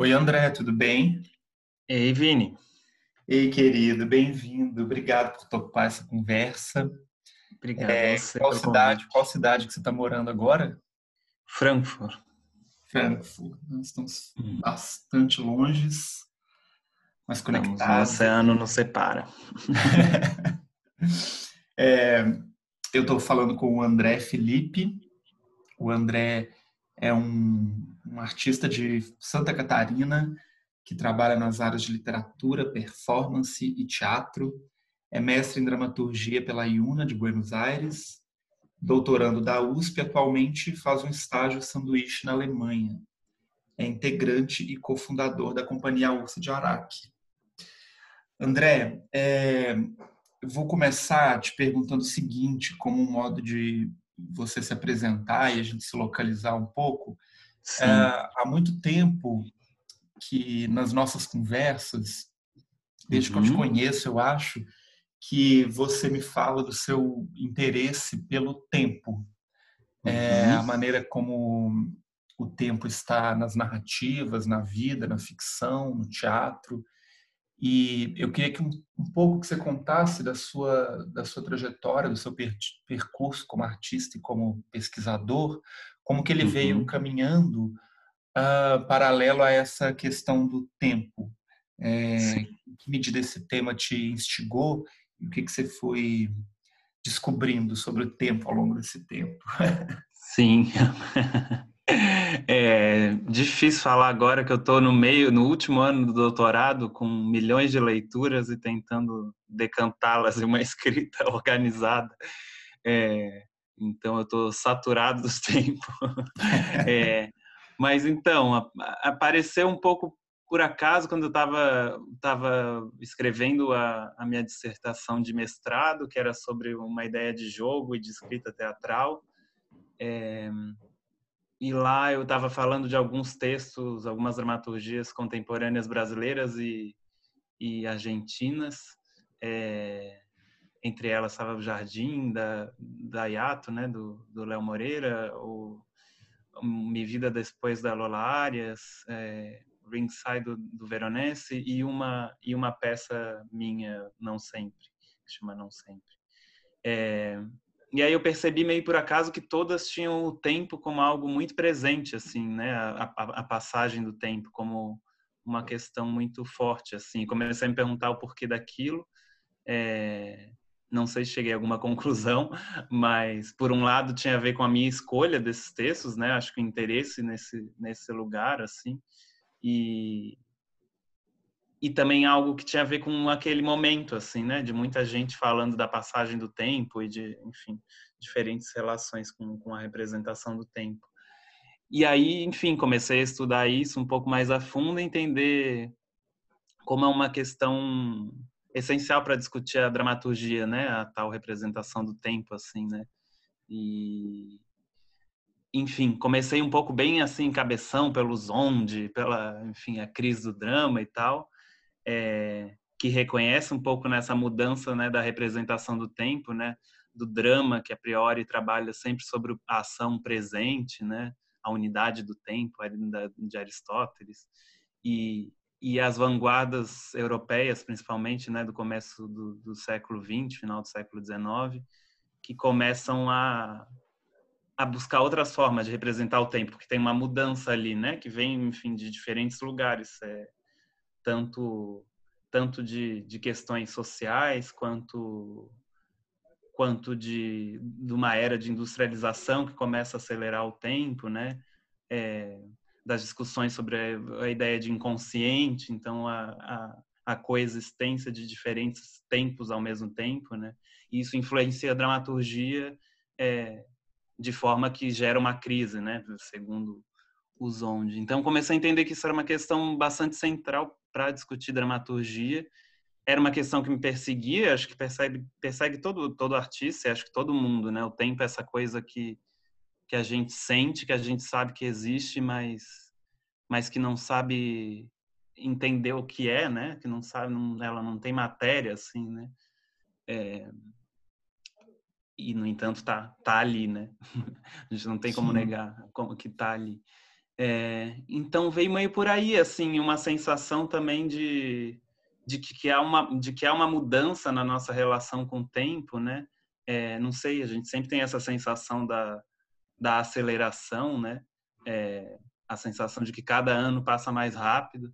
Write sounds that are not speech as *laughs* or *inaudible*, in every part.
Oi, André, tudo bem? Ei, Vini. Ei, querido, bem-vindo. Obrigado por topar essa conversa. Obrigado é, qual cidade, qual cidade que você está morando agora? Frankfurt. Frankfurt. Nós estamos hum. bastante longes, mas conectados. o oceano nos separa. *laughs* é, eu estou falando com o André Felipe. O André é um, um artista de Santa Catarina que trabalha nas áreas de literatura, performance e teatro. É mestre em dramaturgia pela IUNA de Buenos Aires, doutorando da USP, atualmente faz um estágio sanduíche na Alemanha. É integrante e cofundador da Companhia Ursa de Araque. André, é, vou começar te perguntando o seguinte, como um modo de você se apresentar e a gente se localizar um pouco. É, há muito tempo que nas nossas conversas, desde uhum. que eu te uhum. conheço, eu acho que você me fala do seu interesse pelo tempo, é, uhum. é, a maneira como o tempo está nas narrativas, na vida, na ficção, no teatro. E eu queria que um, um pouco que você contasse da sua da sua trajetória, do seu per, percurso como artista e como pesquisador, como que ele uhum. veio caminhando uh, paralelo a essa questão do tempo. É, em que medida esse tema te instigou e o que, que você foi descobrindo sobre o tempo ao longo desse tempo? Sim. *laughs* É difícil falar agora que eu estou no meio, no último ano do doutorado, com milhões de leituras e tentando decantá-las em uma *laughs* escrita organizada. É, então eu estou saturado *laughs* dos tempos. É, mas então, apareceu um pouco por acaso quando eu estava tava escrevendo a, a, minha dissertação de mestrado, que era sobre uma ideia de jogo e de escrita teatral. É, e lá eu estava falando de alguns textos, algumas dramaturgias contemporâneas brasileiras e, e argentinas. É, entre elas estava o Jardim da, da Yato, né, do Léo Moreira, o Mi Vida Depois da Lola Arias, é, Ringside do, do Veronese e uma, e uma peça minha, Não Sempre, que chama Não Sempre. É, e aí eu percebi meio por acaso que todas tinham o tempo como algo muito presente, assim, né? A, a, a passagem do tempo como uma questão muito forte, assim. Comecei a me perguntar o porquê daquilo. É, não sei se cheguei a alguma *laughs* conclusão, mas por um lado tinha a ver com a minha escolha desses textos, né? Acho que o interesse nesse nesse lugar assim e e também algo que tinha a ver com aquele momento assim, né? De muita gente falando da passagem do tempo e de, enfim, diferentes relações com, com a representação do tempo. E aí, enfim, comecei a estudar isso um pouco mais a fundo, entender como é uma questão essencial para discutir a dramaturgia, né? A tal representação do tempo, assim, né? E enfim, comecei um pouco bem assim, cabeção pelos onde, pela, enfim, a crise do drama e tal, é, que reconhece um pouco nessa mudança, né, da representação do tempo, né, do drama que a priori trabalha sempre sobre a ação presente, né, a unidade do tempo de Aristóteles e e as vanguardas europeias, principalmente, né, do começo do, do século XX, final do século XIX, que começam a, a buscar outras formas de representar o tempo, porque tem uma mudança ali, né, que vem, enfim, de diferentes lugares, é, tanto tanto de, de questões sociais quanto quanto de, de uma era de industrialização que começa a acelerar o tempo, né? É, das discussões sobre a, ideia de inconsciente, então a, a, a, coexistência de diferentes tempos ao mesmo tempo, né? E isso influencia a dramaturgia é, de forma que gera uma crise, né? Segundo o Zonde. Então comecei a entender que isso era uma questão bastante central para discutir dramaturgia. Era uma questão que me perseguia, acho que persegue, persegue todo todo artista, acho que todo mundo, né? O tempo é essa coisa que que a gente sente, que a gente sabe que existe, mas, mas que não sabe entender o que é, né? Que não sabe, não, ela não tem matéria, assim, né? É, e no entanto tá tá ali, né? *laughs* A gente não tem como Sim. negar como que tá ali. É, então veio meio por aí, assim, uma sensação também de, de, que, que há uma, de que há uma mudança na nossa relação com o tempo, né? É, não sei, a gente sempre tem essa sensação da, da aceleração, né? É, a sensação de que cada ano passa mais rápido.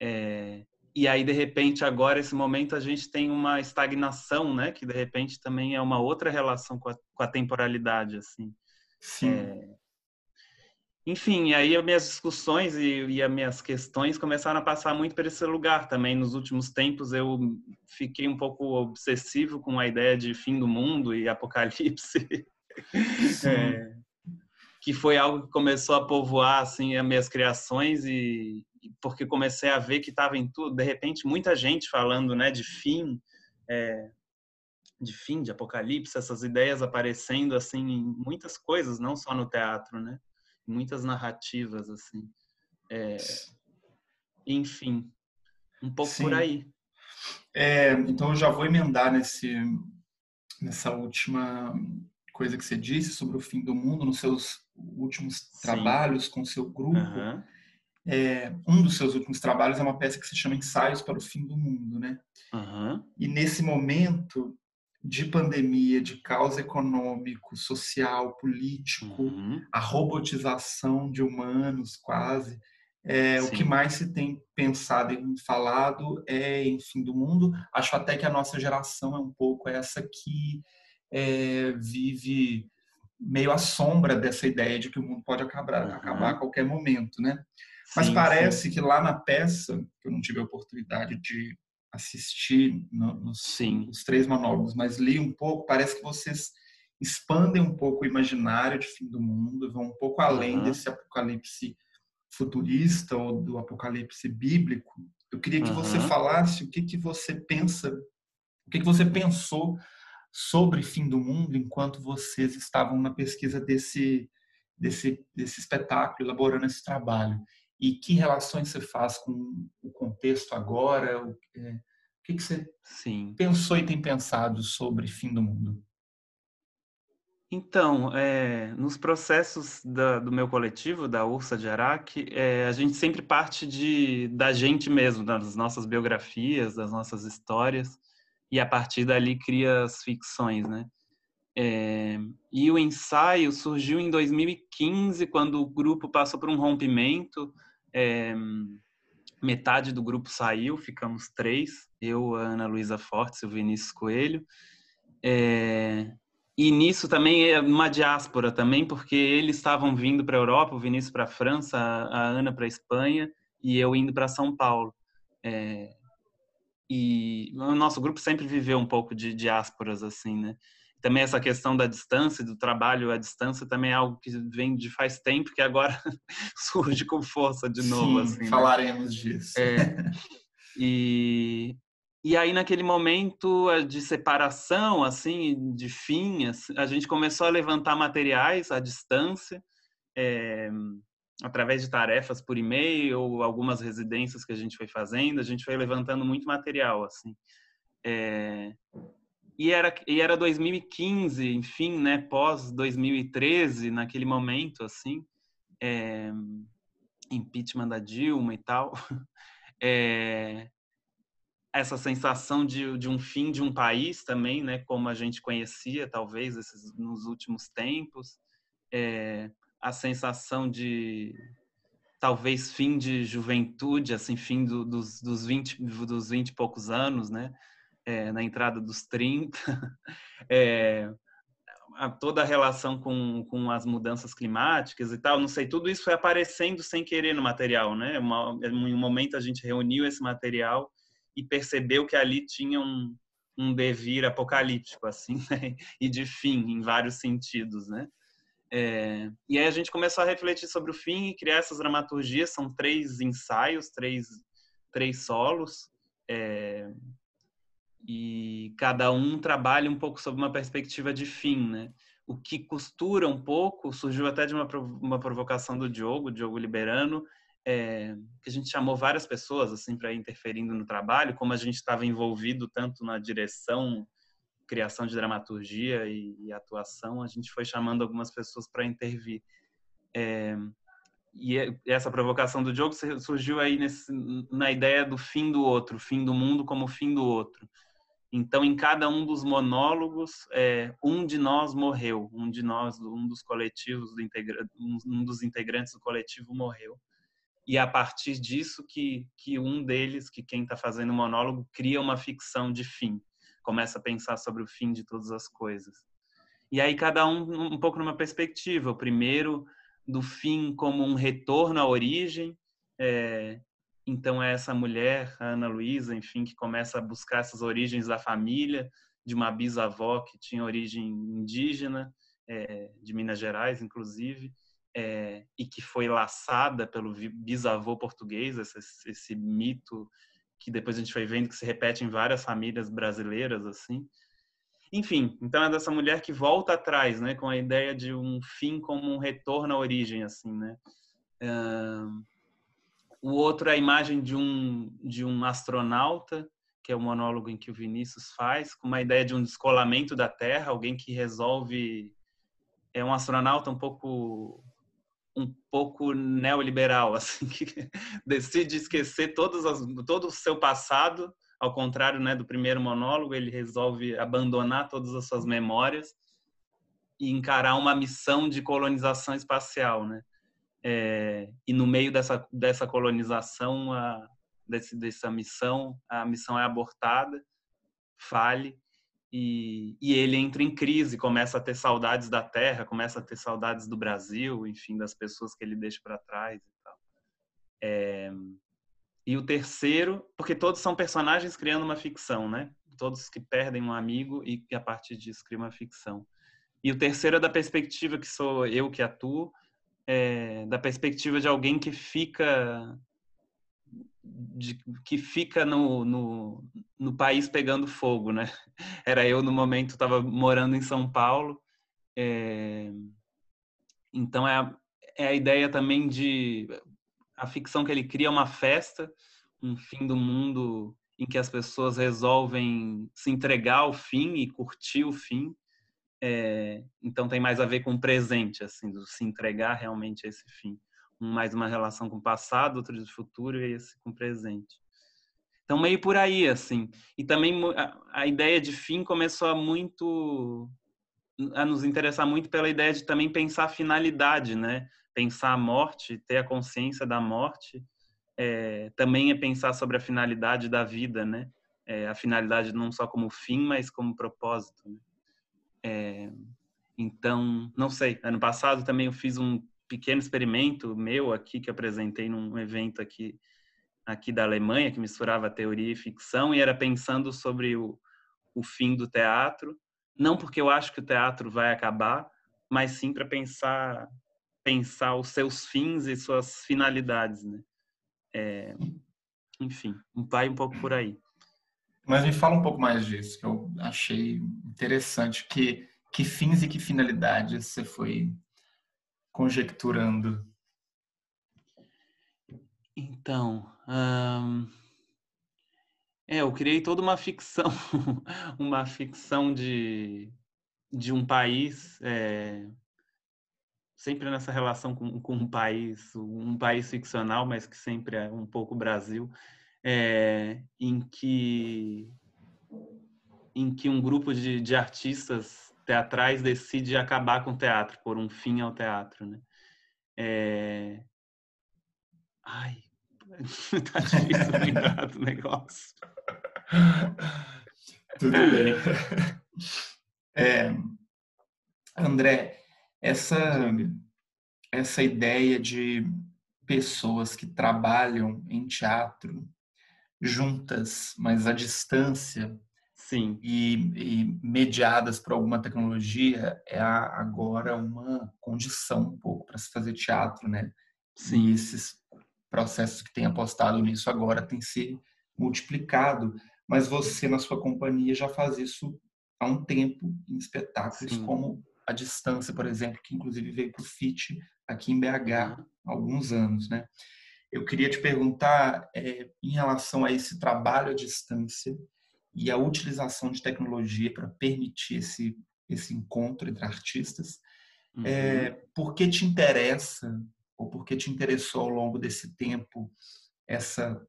É, e aí, de repente, agora, esse momento, a gente tem uma estagnação, né? Que, de repente, também é uma outra relação com a, com a temporalidade, assim. Sim. É... Enfim, aí as minhas discussões e, e, as minhas questões começaram a passar muito por esse lugar também. Nos últimos tempos, eu fiquei um pouco obsessivo com a ideia de fim do mundo e apocalipse. *laughs* É, que foi algo que começou a povoar assim as minhas criações e porque comecei a ver que estava em tudo de repente muita gente falando né de fim é, de fim de apocalipse essas ideias aparecendo assim em muitas coisas não só no teatro né muitas narrativas assim é, enfim um pouco Sim. por aí é, então eu já vou emendar nesse nessa última coisa que você disse sobre o fim do mundo nos seus últimos Sim. trabalhos com seu grupo. Uhum. É, um dos seus últimos trabalhos é uma peça que se chama Ensaios para o Fim do Mundo, né? Uhum. E nesse momento de pandemia, de caos econômico, social, político, uhum. a robotização de humanos quase, é, o que mais se tem pensado e falado é em fim do mundo. Acho até que a nossa geração é um pouco essa que é, vive meio à sombra dessa ideia de que o mundo pode acabar, uhum. acabar a qualquer momento, né? Mas sim, parece sim. que lá na peça, que eu não tive a oportunidade de assistir no, nos, nos, três monólogos, mas li um pouco, parece que vocês expandem um pouco o imaginário de fim do mundo, vão um pouco além uhum. desse apocalipse futurista ou do apocalipse bíblico. Eu queria que uhum. você falasse o que, que você pensa, o que, que você pensou sobre fim do mundo enquanto vocês estavam na pesquisa desse, desse, desse espetáculo, elaborando esse trabalho? E que relações você faz com o contexto agora? O, é, o que, que você Sim. pensou e tem pensado sobre fim do mundo? Então, é, nos processos da, do meu coletivo, da Ursa de Araque, é, a gente sempre parte de, da gente mesmo, das nossas biografias, das nossas histórias e a partir dali cria as ficções, né? É, e o ensaio surgiu em 2015, quando o grupo passou por um rompimento. É, metade do grupo saiu, ficamos três: eu, a Ana Luísa Fortes e o Vinícius Coelho. É, e nisso também é uma diáspora também, porque eles estavam vindo para a Europa, o Vinícius para a França, a Ana para a Espanha e eu indo para São Paulo. É, e o nosso grupo sempre viveu um pouco de diásporas assim, né? Também essa questão da distância, do trabalho à distância, também é algo que vem de faz tempo que agora *laughs* surge com força de novo. Sim, assim, falaremos né? disso. É, e, e aí naquele momento de separação, assim, de fim, assim, a gente começou a levantar materiais à distância. É, através de tarefas por e-mail ou algumas residências que a gente foi fazendo, a gente foi levantando muito material, assim. É... E era, e era 2015, enfim, né, pós 2013, naquele momento, assim, é... impeachment da Dilma e tal, é... *laughs* essa sensação de, de um fim de um país também, né, como a gente conhecia, talvez, esses, nos últimos tempos, é, a sensação de talvez fim de juventude, assim, fim do, dos, dos, 20, dos 20 e poucos anos, né? É, na entrada dos 30. *laughs* É, a, toda a relação com, com as mudanças climáticas e tal, não sei, tudo isso foi aparecendo sem querer no material, né? Uma, em um momento a gente reuniu esse material e percebeu que ali tinha um, um devir apocalíptico, assim, *laughs* né? e de fim, em vários sentidos, né? É, e aí a gente começou a refletir sobre o fim e criar essas dramaturgias. São três ensaios, três, três solos. É, e cada um trabalha um pouco sob uma perspectiva de fim, né? O que costura um pouco, surgiu até de uma, uma provocação do Diogo, Diogo Liberano, é, que a gente chamou várias pessoas assim para interferindo no trabalho, como a gente estava envolvido tanto na direção criação de dramaturgia e, e, atuação, a gente foi chamando algumas pessoas para intervir. É, e essa provocação do Diogo surgiu aí nesse, na ideia do fim do outro, fim do mundo como fim do outro. Então, em cada um dos monólogos, é, um de nós morreu, um de nós, um dos coletivos, do integra, um dos integrantes do coletivo morreu. E é a partir disso que, que um deles, que quem está fazendo o monólogo, cria uma ficção de fim, começa a pensar sobre o fim de todas as coisas. E aí cada um um pouco numa perspectiva. O primeiro do fim como um retorno à origem. É, então é essa mulher, a Ana Luísa, enfim, que começa a buscar essas origens da família, de uma bisavó que tinha origem indígena, é, de Minas Gerais, inclusive, é, e que foi laçada pelo bisavô português, esse, esse mito que depois a gente foi vendo que se repete em várias famílias brasileiras, assim. Enfim, então é dessa mulher que volta atrás, né, com a ideia de um fim como um retorno à origem, assim, né. Uh, o outro é a imagem de um de um astronauta, que é o monólogo em que o Vinícius faz, com uma ideia de um descolamento da Terra, alguém que resolve é um astronauta um pouco um pouco neoliberal, *laughs* assim, que decide esquecer todos as, todo o seu passado ao contrário né, do primeiro monólogo, ele resolve abandonar todas as suas memórias e encarar uma missão de colonização espacial, né? É, e no meio dessa dessa colonização, a, desse, dessa missão, a missão é abortada, fale e, e, ele entra em crise, começa a ter saudades da Terra, começa a ter saudades do Brasil, enfim, das pessoas que ele deixa para trás e tal. É, e o terceiro, porque todos são personagens criando uma ficção, né? Todos que perdem um amigo e que a partir disso criam uma ficção. E o terceiro é da perspectiva que sou eu que atuo, é, da perspectiva de alguém que fica de, que fica no, no, no, país pegando fogo, né? *laughs* Era eu no momento, estava morando em São Paulo, é, então é a, é a ideia também de a ficção que ele cria é uma festa, um fim do mundo em que as pessoas resolvem se entregar ao fim e curtir o fim. É, então tem mais a ver com o presente, assim, do se entregar realmente a esse fim. Mais uma relação com o passado, outro de futuro e esse com o presente. Então meio por aí, assim. E também a, a ideia de fim começou a muito a nos interessar muito pela ideia de também pensar a finalidade, né? pensar a morte, ter a consciência da morte, é, também é pensar sobre a finalidade da vida, né? É, a finalidade não só como fim, mas como propósito. Né? É, então, não sei. Ano passado também eu fiz um pequeno experimento meu aqui que apresentei num evento aqui aqui da Alemanha que misturava teoria e ficção e era pensando sobre o, o fim do teatro. Não porque eu acho que o teatro vai acabar, mas sim para pensar pensar os seus fins e suas finalidades, né? É, enfim, vai um pouco por aí. Mas me fala um pouco mais disso, que eu achei interessante. Que, que fins e que finalidades você foi conjecturando? Então, hum, é, eu criei toda uma ficção, *laughs* uma ficção de, de um país é, sempre nessa relação com, com um país, um país ficcional, mas que sempre é um pouco Brasil, é, em que em que um grupo de, de artistas teatrais decide acabar com o teatro, por um fim ao teatro, né? É... Ai, *laughs* tá difícil lembrar *laughs* do negócio. Tudo bem. É, André, essa, essa ideia de pessoas que trabalham em teatro juntas, mas à distância, Sim. E, e mediadas por alguma tecnologia, é agora uma condição um pouco para se fazer teatro, né? Sim. E esses processos que têm apostado nisso agora têm se multiplicado. Mas você, na sua companhia, já faz isso há um tempo em espetáculos Sim. como a distância, por exemplo, que inclusive veio para o FIT aqui em BH há alguns anos, né? Eu queria te perguntar é, em relação a esse trabalho à distância e a utilização de tecnologia para permitir esse, esse encontro entre artistas, é, uhum. é, por que te interessa, ou por que te interessou ao longo desse tempo essa,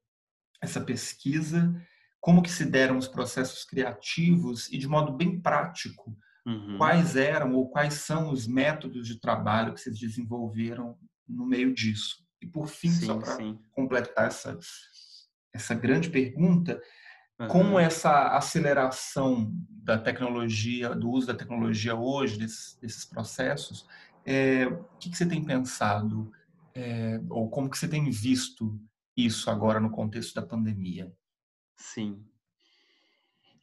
essa pesquisa, como que se deram os processos criativos e, de modo bem prático, uhum. quais eram ou quais são os métodos de trabalho que vocês desenvolveram no meio disso. E, por fim, sim, só para completar essa, essa grande pergunta, Uhum. Com essa aceleração da tecnologia, do uso da tecnologia hoje, desses, desses processos, é, o que, que, você tem pensado, é, ou como que você tem visto isso agora no contexto da pandemia? Sim.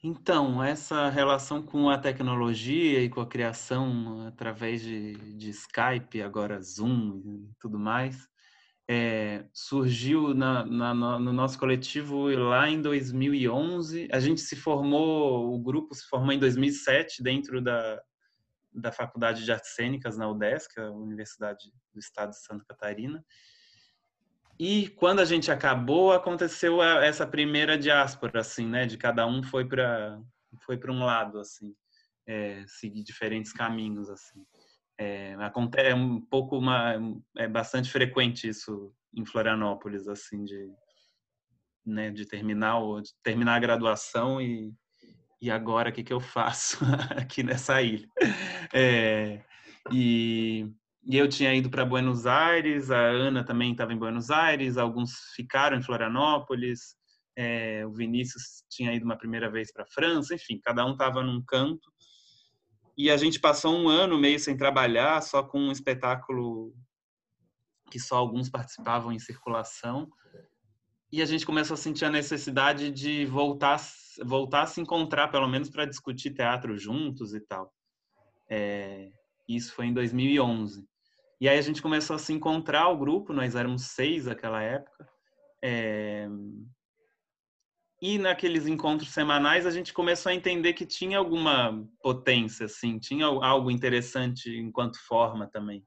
Então, essa relação com a tecnologia e com a criação através de, de Skype, agora Zoom e tudo mais, é, surgiu na, na, no nosso coletivo lá em 2011. A gente se formou, o grupo se formou em 2007 dentro da, da Faculdade de Artes Cênicas na UDESC, a Universidade do Estado de Santa Catarina. E quando a gente acabou, aconteceu essa primeira diáspora, assim, né? De cada um foi para foi para um lado, assim, é, seguir diferentes caminhos, assim. É, acontece é um pouco uma é bastante frequente isso em Florianópolis assim de né de terminar de terminar a graduação e e agora o que que eu faço *laughs* aqui nessa ilha? É, e, e eu tinha ido para Buenos Aires a Ana também estava em Buenos Aires alguns ficaram em Florianópolis é, o Vinícius tinha ido uma primeira vez para França enfim cada um estava num canto e a gente passou um ano meio sem trabalhar, só com um espetáculo que só alguns participavam em circulação. E a gente começou a sentir a necessidade de voltar, voltar a se encontrar, pelo menos para discutir teatro juntos e tal. É, isso foi em 2011. E aí a gente começou a se encontrar, o grupo, nós éramos seis naquela época. É, e naqueles encontros semanais a gente começou a entender que tinha alguma potência, assim, tinha algo interessante enquanto forma também.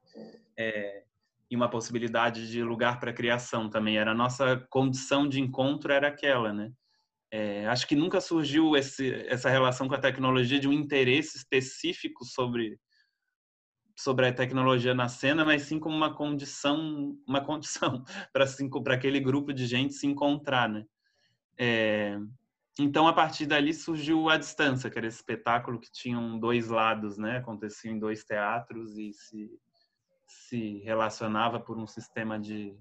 É, e uma possibilidade de lugar para criação também. Era a nossa condição de encontro era aquela, né? É, acho que nunca surgiu esse, essa relação com a tecnologia de um interesse específico sobre sobre a tecnologia na cena, mas sim como uma condição, uma condição *laughs* para para aquele grupo de gente se encontrar, né? É, então, a partir dali surgiu a distância, que era esse espetáculo que tinham dois lados, né? Acontecia em dois teatros e se, se relacionava por um sistema de,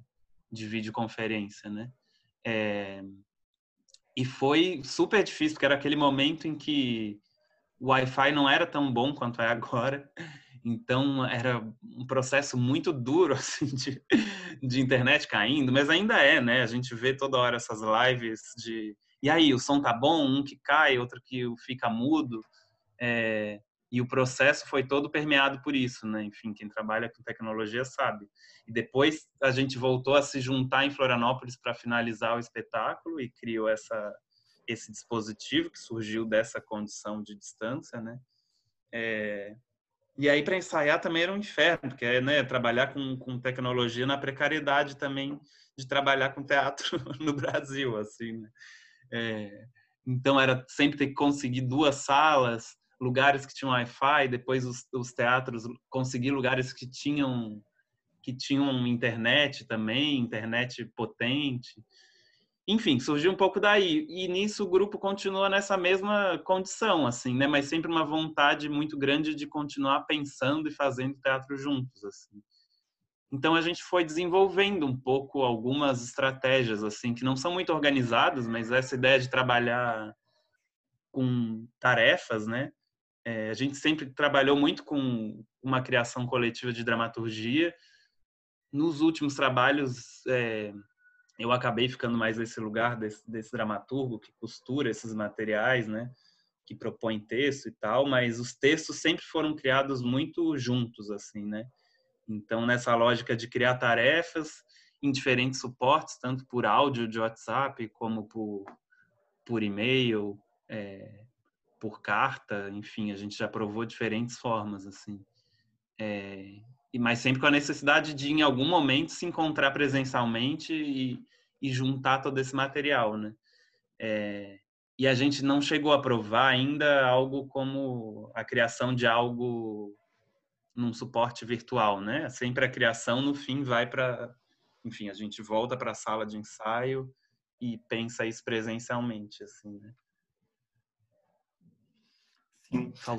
de videoconferência, né? É, e foi super difícil, porque era aquele momento em que o Wi-Fi não era tão bom quanto é agora. Então era um processo muito duro *laughs* assim de, de internet caindo, mas ainda é, né? A gente vê toda hora essas lives de e aí o som tá bom, um que cai, outro que fica mudo, é, e o processo foi todo permeado por isso, né? Enfim, quem trabalha com tecnologia sabe. E depois a gente voltou a se juntar em Florianópolis para finalizar o espetáculo e criou essa esse dispositivo que surgiu dessa condição de distância, né? É, e aí, para ensaiar também era um inferno, porque é né, trabalhar com, com tecnologia na precariedade também de trabalhar com teatro *laughs* no Brasil, assim, né? é, então, era sempre ter que conseguir duas salas, lugares que tinham Wi-Fi, depois os, os teatros conseguir lugares que tinham que tinham internet também, internet potente enfim, surgiu um pouco daí. E nisso o grupo continua nessa mesma condição, assim, né? Mas sempre uma vontade muito grande de continuar pensando e fazendo teatro juntos, assim. Então a gente foi desenvolvendo um pouco algumas estratégias, assim, que não são muito organizadas, mas essa ideia de trabalhar com tarefas, né? É, a gente sempre trabalhou muito com uma criação coletiva de dramaturgia. Nos últimos trabalhos, é, eu acabei ficando mais nesse lugar desse, desse dramaturgo que costura esses materiais, né? Que propõe texto e tal, mas os textos sempre foram criados muito juntos, assim, né? Então, nessa lógica de criar tarefas em diferentes suportes, tanto por áudio de WhatsApp, como por, por e-mail, é, por carta, enfim, a gente já provou diferentes formas, assim. É, mas sempre com a necessidade de, em algum momento, se encontrar presencialmente e, e juntar todo esse material, né? É, e a gente não chegou a provar ainda algo como a criação de algo num suporte virtual, né? Sempre a criação no fim vai para, enfim, a gente volta para a sala de ensaio e pensa isso presencialmente, assim, né?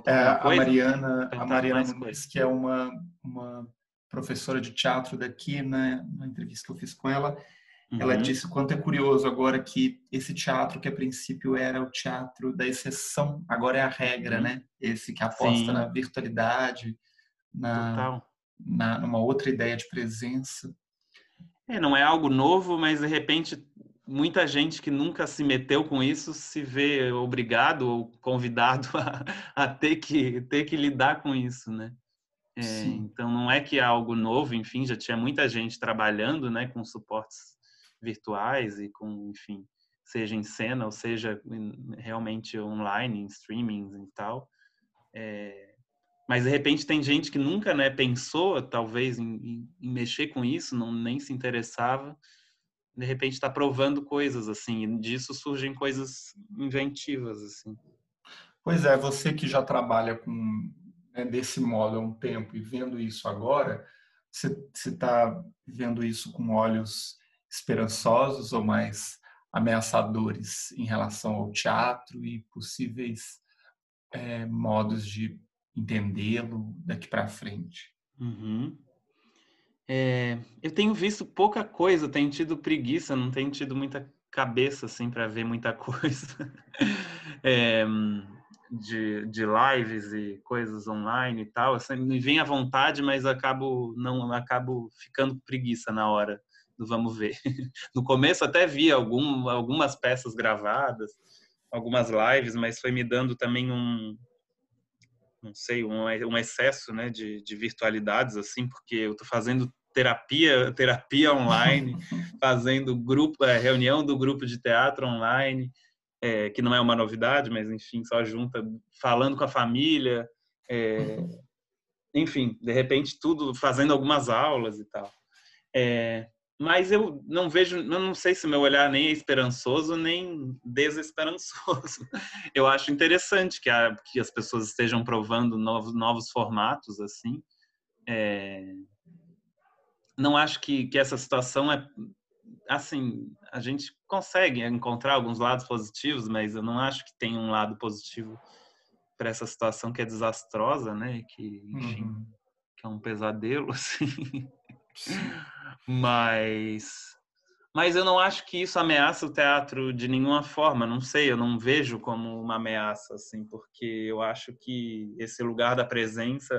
É, a Mariana, a Mariana que é uma, uma professora de teatro daqui, né, na entrevista que eu fiz com ela, uhum. ela disse o quanto é curioso agora que esse teatro que a princípio era o teatro da exceção, agora é a regra, uhum. né? Esse que aposta Sim. na virtualidade, na, na numa outra ideia de presença. É, não é algo novo, mas de repente muita gente que nunca se meteu com isso se vê obrigado ou convidado *laughs* a, a ter que ter que lidar com isso, né? É, então não é que é algo novo, enfim, já tinha muita gente trabalhando, né, com suportes virtuais e com, enfim, seja em cena ou seja realmente online, em streamings e tal. É, mas de repente tem gente que nunca, né, pensou talvez em, em, mexer com isso, não nem se interessava de repente está provando coisas assim, e disso surgem coisas inventivas assim. Pois é, você que já trabalha com né, desse modo há um tempo e vendo isso agora, você está vendo isso com olhos esperançosos ou mais ameaçadores em relação ao teatro e possíveis é, modos de entendê-lo daqui para frente? Uhum. É, eu tenho visto pouca coisa, tenho tido preguiça, não tenho tido muita cabeça assim para ver muita *laughs* coisa é, de, de lives e coisas online e tal. Assim, me vem à vontade, mas acabo não acabo ficando preguiça na hora do vamos ver. *laughs* No começo até vi algum, algumas peças gravadas, algumas lives, mas foi me dando também um não sei, um, um excesso né, de, de virtualidades, assim, porque eu estou fazendo terapia, terapia online, *laughs* fazendo grupo, é, reunião do grupo de teatro online, é, que não é uma novidade, mas enfim, só junta, falando com a família, é, enfim, de repente tudo, fazendo algumas aulas e tal. Mas eu não vejo, eu não sei se meu olhar nem é esperançoso nem desesperançoso. *laughs* Eu acho interessante que, a, que as pessoas estejam provando novos, novos formatos assim. É, não acho que, que essa situação é assim. A gente consegue encontrar alguns lados positivos, mas eu não acho que tem um lado positivo para essa situação que é desastrosa, né? Que enfim, uhum. que é um pesadelo, *laughs* assim. Mas mas eu não acho que isso ameaça o teatro de nenhuma forma, não sei, eu não vejo como uma ameaça assim, porque eu acho que esse lugar da presença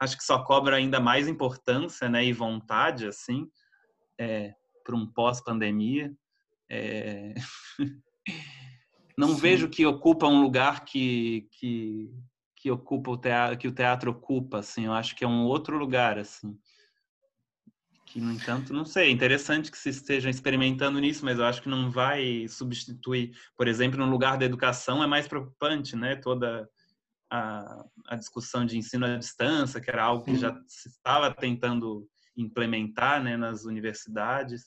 acho que só cobra ainda mais importância, né, e vontade assim, é, para um pós-pandemia. É... *laughs* não Sim. vejo que ocupa um lugar que, que que ocupa o teatro, que o teatro ocupa, assim, eu acho que é um outro lugar, assim que, no entanto, não sei, é interessante que se esteja experimentando nisso, mas eu acho que não vai substituir, por exemplo, no lugar da educação é mais preocupante, né? Toda a, a discussão de ensino à distância, que era algo que já se estava tentando implementar né, nas universidades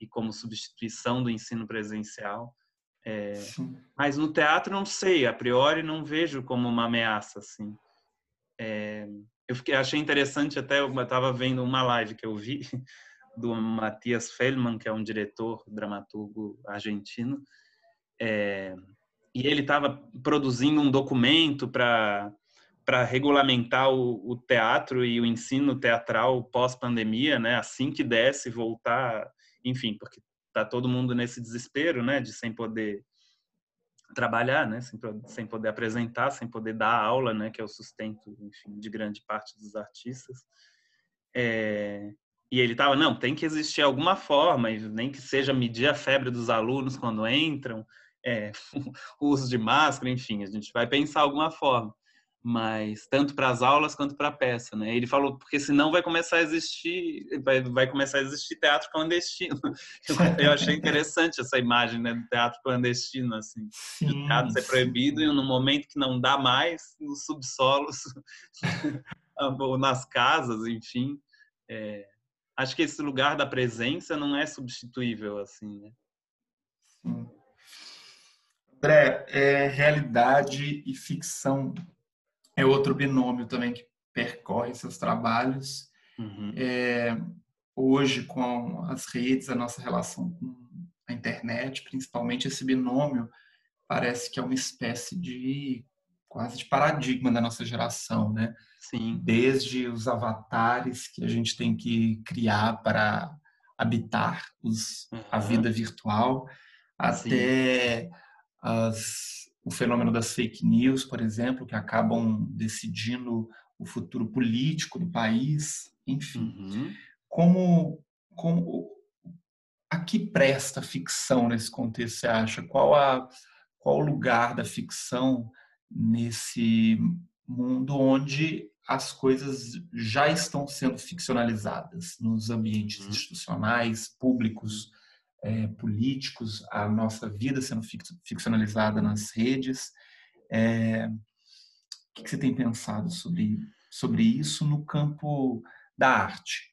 e como substituição do ensino presencial. É, mas no teatro não sei, a priori não vejo como uma ameaça assim. É, eu fiquei, achei interessante até, eu estava vendo uma live que eu vi *laughs* do Matias Feldman, que é um diretor, dramaturgo argentino, é, e ele estava produzindo um documento para para regulamentar o, o, teatro e o ensino teatral pós-pandemia, né? Assim que desse voltar, enfim, porque tá todo mundo nesse desespero, né? De sem poder trabalhar, né, sem, sem poder apresentar, sem poder dar aula, né, que é o sustento, enfim, de grande parte dos artistas. É, e ele estava, não, tem que existir alguma forma, nem que seja medir a febre dos alunos quando entram, é, *laughs* o uso de máscara, enfim, a gente vai pensar alguma forma mas tanto para as aulas quanto para a peça, né? Ele falou porque senão vai começar a existir, vai, vai começar a existir teatro clandestino. *laughs* Eu, eu achei interessante essa imagem, né, do teatro clandestino, assim, sim, o teatro ser proibido e no momento que não dá mais, nos subsolos *laughs* ou nas casas, enfim. É, acho que esse lugar da presença não é substituível, assim, né? Sim. André, é, realidade e ficção é outro binômio também que percorre seus trabalhos. Uhum. É, hoje, com as redes, a nossa relação com a internet, principalmente esse binômio, parece que é uma espécie de quase de paradigma da nossa geração, né? Sim. Desde os avatares que a gente tem que criar para habitar os, uhum. a vida virtual, até as, o fenômeno das fake news, por exemplo, que acabam decidindo o futuro político do país, enfim. Uhum. Como, como a que presta a ficção nesse contexto, você acha? Qual a qual o lugar da ficção nesse mundo onde as coisas já estão sendo ficcionalizadas nos ambientes uhum. institucionais, públicos, é, políticos, a nossa vida sendo ficcionalizada nas redes. É, o que você tem pensado sobre, sobre isso no campo da arte?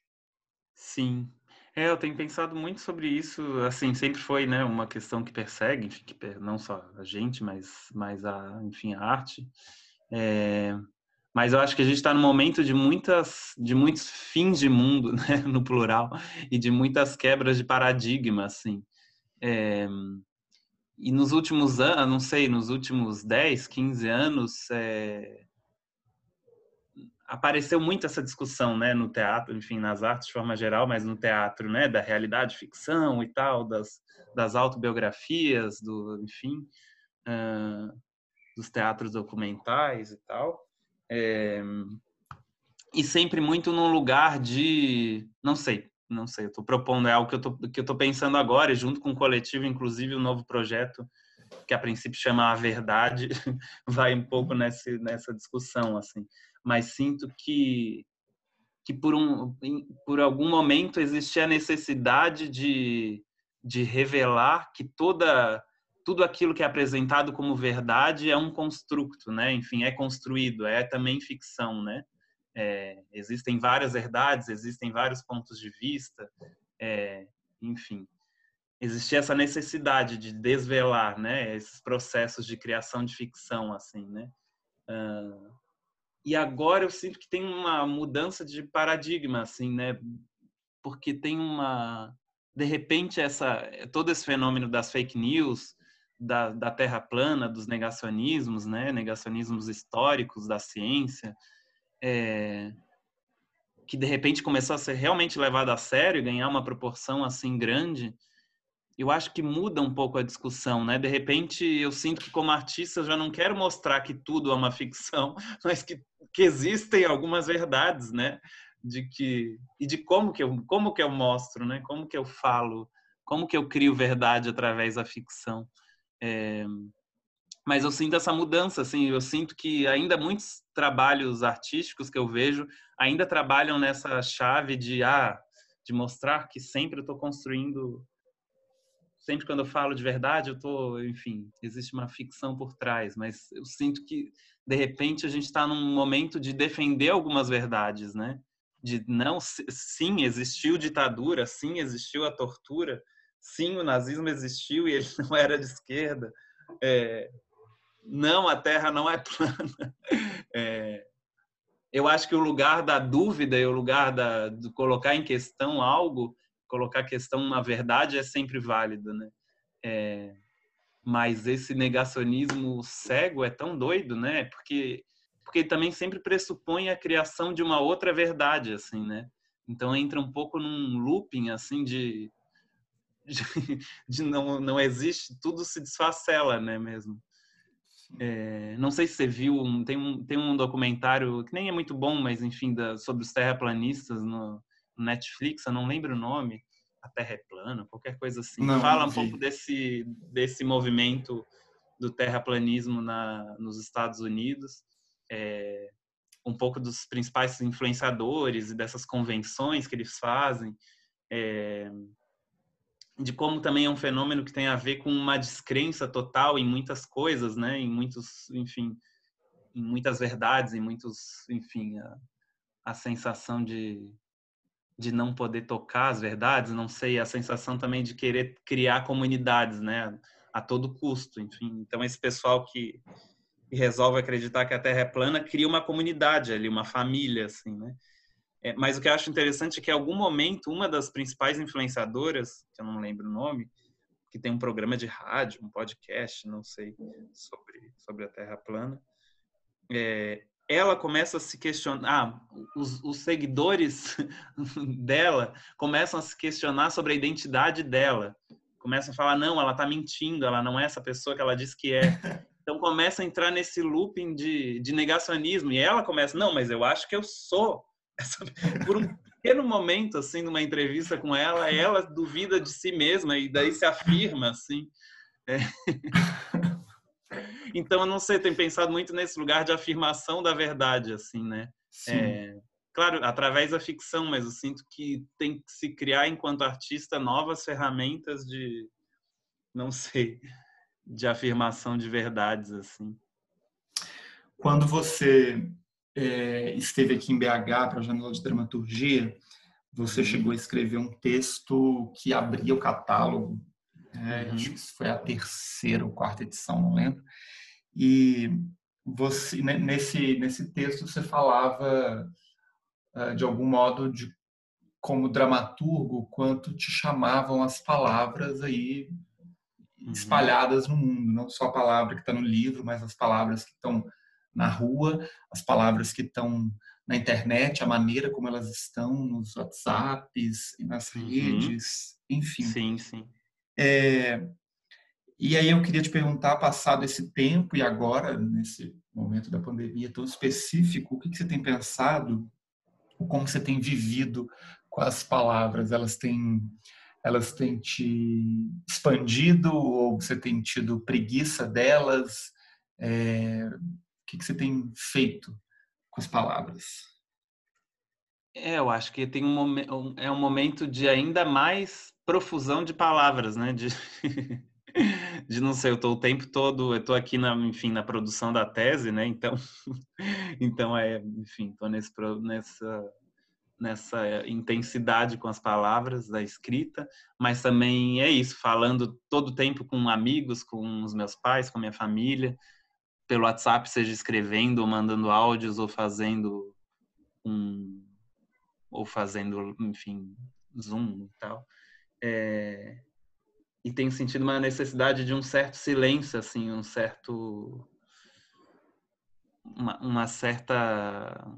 Sim, é, eu tenho pensado muito sobre isso, assim, sempre foi, né, uma questão que persegue, enfim, que não só a gente, mas, mas a, enfim, a arte. É, mas eu acho que a gente está no momento de muitas, de muitos fins de mundo, *laughs* né, no plural, e de muitas quebras de paradigma, assim. É, e nos últimos anos, não sei, nos últimos 10, 15 anos, é, apareceu muito essa discussão, né, no teatro, enfim, nas artes de forma geral, mas no teatro, né, da realidade ficção e tal, das, das autobiografias, do, enfim, uh, dos teatros documentais e tal. É, e sempre muito num lugar de, não sei, não sei, eu estou propondo, é algo que eu tô, que eu tô pensando agora, junto com o coletivo, inclusive, um novo projeto que a princípio chama A Verdade, *laughs* vai um pouco nessa, nessa discussão, assim. Mas sinto que que por um por algum momento existia a necessidade de de revelar que toda tudo aquilo que é apresentado como verdade é um construto, né? Enfim, é construído, é também ficção, né? É, existem várias verdades, existem vários pontos de vista, é, enfim, existia essa necessidade de desvelar, né? Esses processos de criação de ficção, assim, né? Uh, e agora eu sinto que tem uma mudança de paradigma, assim, né? Porque tem uma, de repente, essa todo esse fenômeno das fake news, da, da Terra plana, dos negacionismos, né? Negacionismos históricos da ciência, é, que de repente começou a ser realmente levado a sério, ganhar uma proporção assim grande eu acho que muda um pouco a discussão, né? De repente, eu sinto que como artista eu já não quero mostrar que tudo é uma ficção, *laughs* mas que, que existem algumas verdades, né? De que e de como que eu como que eu mostro, né? Como que eu falo, como que eu crio verdade através da ficção. É... Mas eu sinto essa mudança, assim, eu sinto que ainda muitos trabalhos artísticos que eu vejo ainda trabalham nessa chave de ah, de mostrar que sempre eu estou construindo sempre quando eu falo de verdade, eu tô, enfim, existe uma ficção por trás, mas eu sinto que de repente a gente está num momento de defender algumas verdades, né? De não, sim, existiu ditadura, sim, existiu a tortura, sim, o nazismo existiu e ele *laughs* não era de esquerda. É, não, a Terra não é *laughs* plana. É, eu acho que o lugar da dúvida e o lugar da, de colocar em questão algo colocar questão na verdade é sempre válido, né? É, mas esse negacionismo cego é tão doido, né? Porque porque também sempre pressupõe a criação de uma outra verdade, assim, né? Então entra um pouco num looping assim de *laughs* de, não não existe, tudo se desfacela, né? Mesmo. É, não sei se você viu, tem um, tem um documentário que nem é muito bom, mas enfim, da, sobre os terraplanistas no, Netflix, eu não lembro o nome, A Terra é Plana, qualquer coisa assim. Não, Fala um pouco desse, desse movimento do terraplanismo na, nos Estados Unidos, é, um pouco dos principais influenciadores e dessas convenções que eles fazem, é, de como também é um fenômeno que tem a ver com uma descrença total em muitas coisas, né? Em muitos, enfim, em muitas verdades, em muitos, enfim, a, a sensação de de não poder tocar as verdades, não sei, a sensação também de querer criar comunidades, né, a todo custo, enfim. Então esse pessoal que e resolve acreditar que a Terra é plana, cria uma comunidade ali, uma família, assim, né? É, mas o que eu acho interessante é que, em algum momento, uma das principais influenciadoras, que eu não lembro o nome, que tem um programa de rádio, um podcast, não sei, sobre, sobre a Terra plana, é, ela começa a se questionar, ah, os, os, seguidores *laughs* dela começam a se questionar sobre a identidade dela. Começam a falar, não, ela está mentindo, ela não é essa pessoa que ela diz que é. *laughs* Então começa a entrar nesse looping de, de negacionismo. E ela começa, não, mas eu acho que eu sou. Essa... *laughs* Por um pequeno momento, assim, numa entrevista com ela, ela duvida de si mesma e daí se afirma, assim. É. *laughs* Então, eu não sei, tenho pensado muito nesse lugar de afirmação da verdade, assim, né? É, claro, através da ficção, mas eu sinto que tem que se criar, enquanto artista, novas ferramentas de, não sei, de afirmação de verdades, assim. Quando você é, esteve aqui em BH para a Janela de Dramaturgia, você uhum. chegou a escrever um texto que abria o catálogo. É, uhum. Acho que foi a terceira ou quarta edição, não lembro. E você nesse nesse texto você falava ah, de algum modo de como dramaturgo quanto te chamavam as palavras aí uhum. espalhadas no mundo, não só a palavra que está no livro, mas as palavras que estão na rua, as palavras que estão na internet, a maneira como elas estão nos WhatsApps e nas uhum. redes, enfim. Sim, sim. É, e aí eu queria te perguntar, passado esse tempo e agora, nesse momento da pandemia tão específico, o que, que você tem pensado, como você tem vivido com as palavras? Elas têm elas têm te expandido ou você tem tido preguiça delas? É, que, que você tem feito com as palavras? É, eu acho que tem um é um momento de ainda mais profusão de palavras, né? De, *laughs* de não sei, eu estou o tempo todo, eu estou aqui na, enfim, na produção da tese, né? Então, *laughs* então é, enfim, estou nessa nessa intensidade com as palavras da escrita, mas também é isso, falando todo o tempo com amigos, com os meus pais, com a minha família, pelo WhatsApp, seja escrevendo ou mandando áudios ou fazendo um ou fazendo, enfim, Zoom e tal. É, e tenho sentido uma necessidade de um certo silêncio, assim, um certo uma, uma certa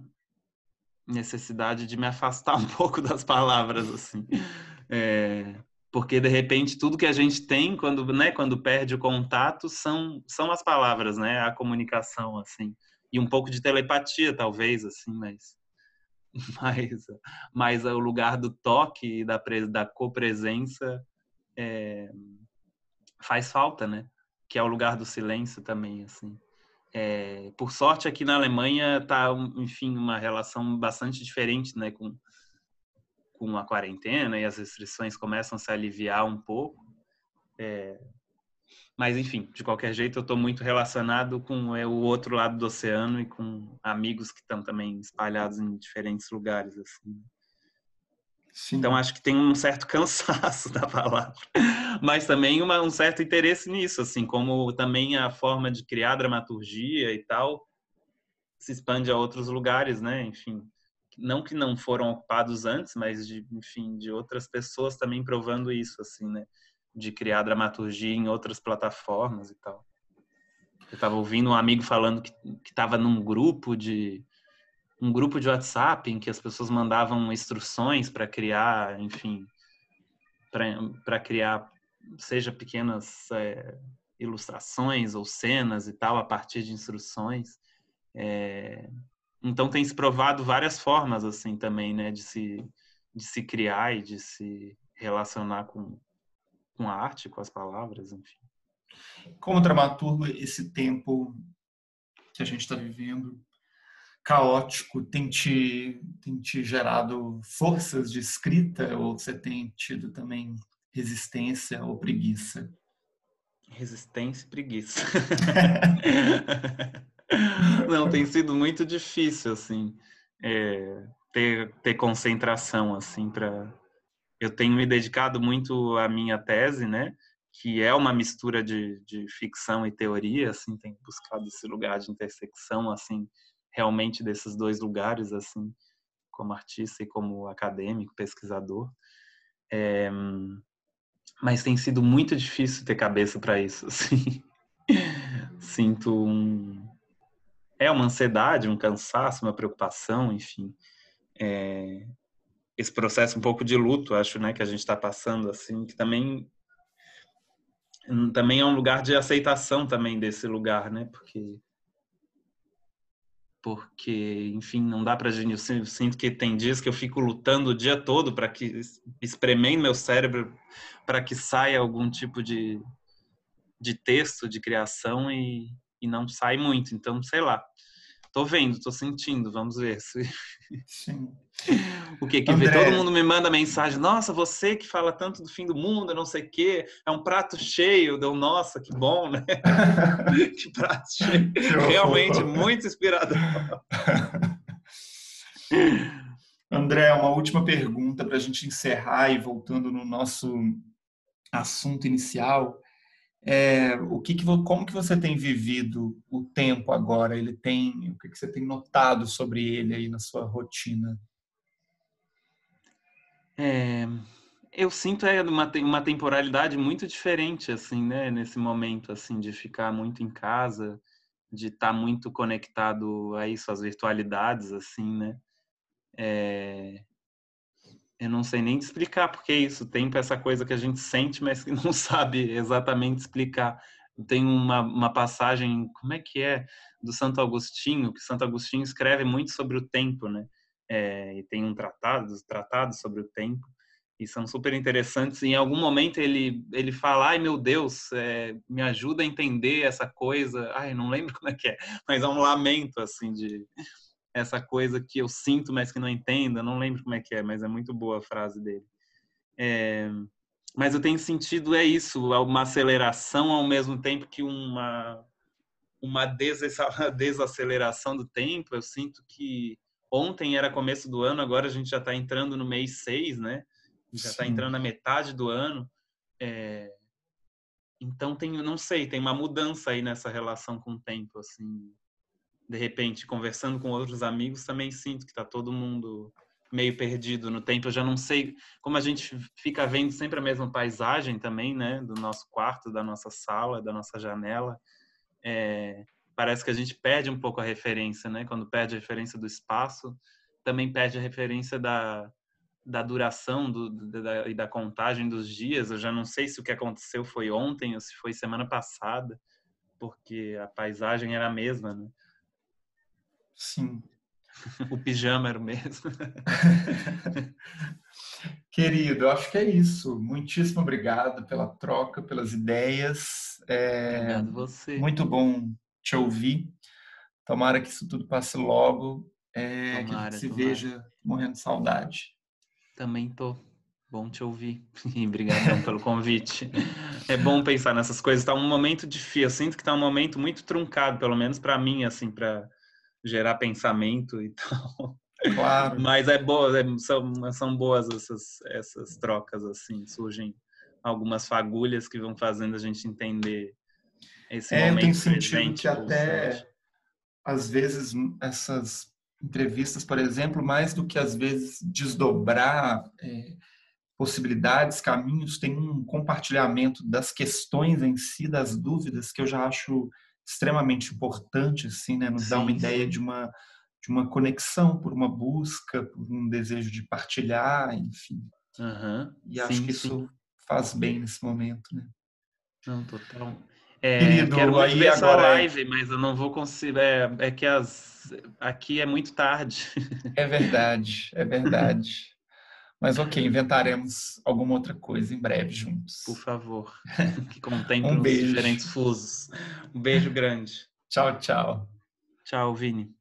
necessidade de me afastar *laughs* um pouco das palavras, assim. É, porque, de repente, tudo que a gente tem quando, né, quando perde o contato são, são as palavras, né? A comunicação, assim. E um pouco de telepatia, talvez, assim, mas... *laughs* Mas, mas o lugar do toque e da, da copresença é, faz falta, né? Que é o lugar do silêncio também, assim. É, por sorte, aqui na Alemanha está, enfim, uma relação bastante diferente, né, com, com a quarentena e as restrições começam a se aliviar um pouco. É, mas, enfim, de qualquer jeito, eu estou muito relacionado com é, o outro lado do oceano e com amigos que estão também espalhados em diferentes lugares, assim. Sim. Então acho que tem um certo *laughs* cansaço da palavra, mas também uma, um certo interesse nisso, assim, como também a forma de criar dramaturgia e tal se expande a outros lugares, né? Enfim, não que não foram ocupados antes, mas de, enfim, de outras pessoas também provando isso, assim, né? De criar dramaturgia em outras plataformas e tal. Eu estava ouvindo um amigo falando que estava num grupo de um grupo de WhatsApp em que as pessoas mandavam instruções para criar, enfim, para criar, seja pequenas é, ilustrações ou cenas e tal, a partir de instruções. É, então tem se provado várias formas assim também, né, de se de se criar e de se relacionar com com a arte, com as palavras, enfim. Como dramaturgo, esse tempo que a gente está vivendo caótico tem te, tem te gerado forças de escrita ou você tem tido também resistência ou preguiça? Resistência e preguiça. *laughs* *laughs* Não, tem sido muito difícil, assim, é, ter, ter concentração, assim, para... Eu tenho me dedicado muito à minha tese, né? que é uma mistura de, de ficção e teoria, assim, tem buscado esse lugar de intersecção, assim, realmente desses dois lugares, assim, como artista e como acadêmico, pesquisador. É, mas tem sido muito difícil ter cabeça para isso, *laughs* assim. Sinto um é uma ansiedade, um cansaço, uma preocupação, enfim. É, esse processo um pouco de luto, acho, né, que a gente está passando, assim, que também também é um lugar de aceitação também desse lugar, né, porque porque, enfim, não dá para gente. Eu sinto que tem dias que eu fico lutando o dia todo para que espremendo meu cérebro para que saia algum tipo de, de texto, de criação e, e não sai muito. Então, sei lá. Tô vendo, tô sentindo, vamos ver se. Sim. *laughs* o que que André... Todo mundo me manda mensagem, nossa, você que fala tanto do fim do mundo, não sei o quê, é um prato cheio. Deu, nossa, que bom, né? *laughs* que prato cheio. Realmente muito inspirador. *laughs* André, uma última pergunta para a gente encerrar e voltando no nosso assunto inicial. É, o que, que como que você tem vivido o tempo agora? Ele tem o que, que você tem notado sobre ele aí na sua rotina? É, eu sinto é uma uma temporalidade muito diferente assim, né? Nesse momento assim de ficar muito em casa, de estar tá muito conectado a isso, às virtualidades assim, né? É, eu não sei nem explicar porque é isso. Tempo é essa coisa que a gente sente, mas que *laughs* não sabe exatamente explicar. Tem uma, uma passagem, como é que é, do Santo Agostinho, que Santo Agostinho escreve muito sobre o tempo, né? É, e tem um tratado, tratado sobre o tempo, e são super interessantes. E em algum momento ele, ele fala, ai meu Deus, é, me ajuda a entender essa coisa. Ai, não lembro *laughs* como é que é, mas é um lamento, assim, de essa coisa que eu sinto, mas que não entendo. não lembro como é que é, mas é muito boa a frase dele. É, mas eu tenho sentido é isso, uma aceleração ao mesmo tempo que uma uma *laughs* desaceleração do tempo. Eu sinto que ontem era começo do ano, agora a gente já está entrando no mês 6, né? Já está entrando na metade do ano. É, então tem, não sei, tem uma mudança aí nessa relação com o tempo, assim de repente, conversando com outros amigos, também sinto que está todo mundo meio perdido no tempo. Eu já não sei como a gente fica vendo sempre a mesma paisagem também, né? Do nosso quarto, da nossa sala, da nossa janela. É, parece que a gente perde um pouco a referência, né? Quando perde a referência do espaço, também perde a referência da, da duração do, da, e da contagem dos dias. Eu já não sei se o que aconteceu foi ontem ou se foi semana passada, porque a paisagem era a mesma, né? Sim. o pijama era o mesmo. *laughs* Querido, acho que é isso. Muitíssimo obrigado pela troca, pelas ideias. É obrigado você. Muito bom te ouvir. Tomara que isso tudo passe logo. É, tomara, que a gente se tomara. veja morrendo de saudade. Também tô. Bom te ouvir. *laughs* Obrigadão pelo convite. É bom pensar nessas coisas. Tá um momento difícil. Eu sinto que tá um momento muito truncado, pelo menos para mim, assim, para gerar pensamento e *laughs* tal. Claro. Mas é boa, é, são, são boas essas, essas trocas, assim, surgem algumas fagulhas que vão fazendo a gente entender esse é, momento. Eu tenho sentido que até, às vezes, essas entrevistas, por exemplo, mais do que às vezes desdobrar é, possibilidades, caminhos, tem um compartilhamento das questões em si, das dúvidas, que eu já acho extremamente importante, assim, né? Nos sim, dá uma ideia de uma de uma conexão por uma busca, por um desejo de partilhar, enfim. Uhum. E acho sim, que isso sim. faz bem nesse momento, né? Não, total. É, Querido, quero muito aí ver essa agora... É live, mas eu não vou conseguir. É, é que as... aqui é muito tarde. É verdade, é verdade. *laughs* Mas ok, inventaremos alguma outra coisa em breve juntos. Por favor. Que contemple *laughs* um beijo. os diferentes fusos. Um beijo grande. Tchau, tchau. Tchau, Vini.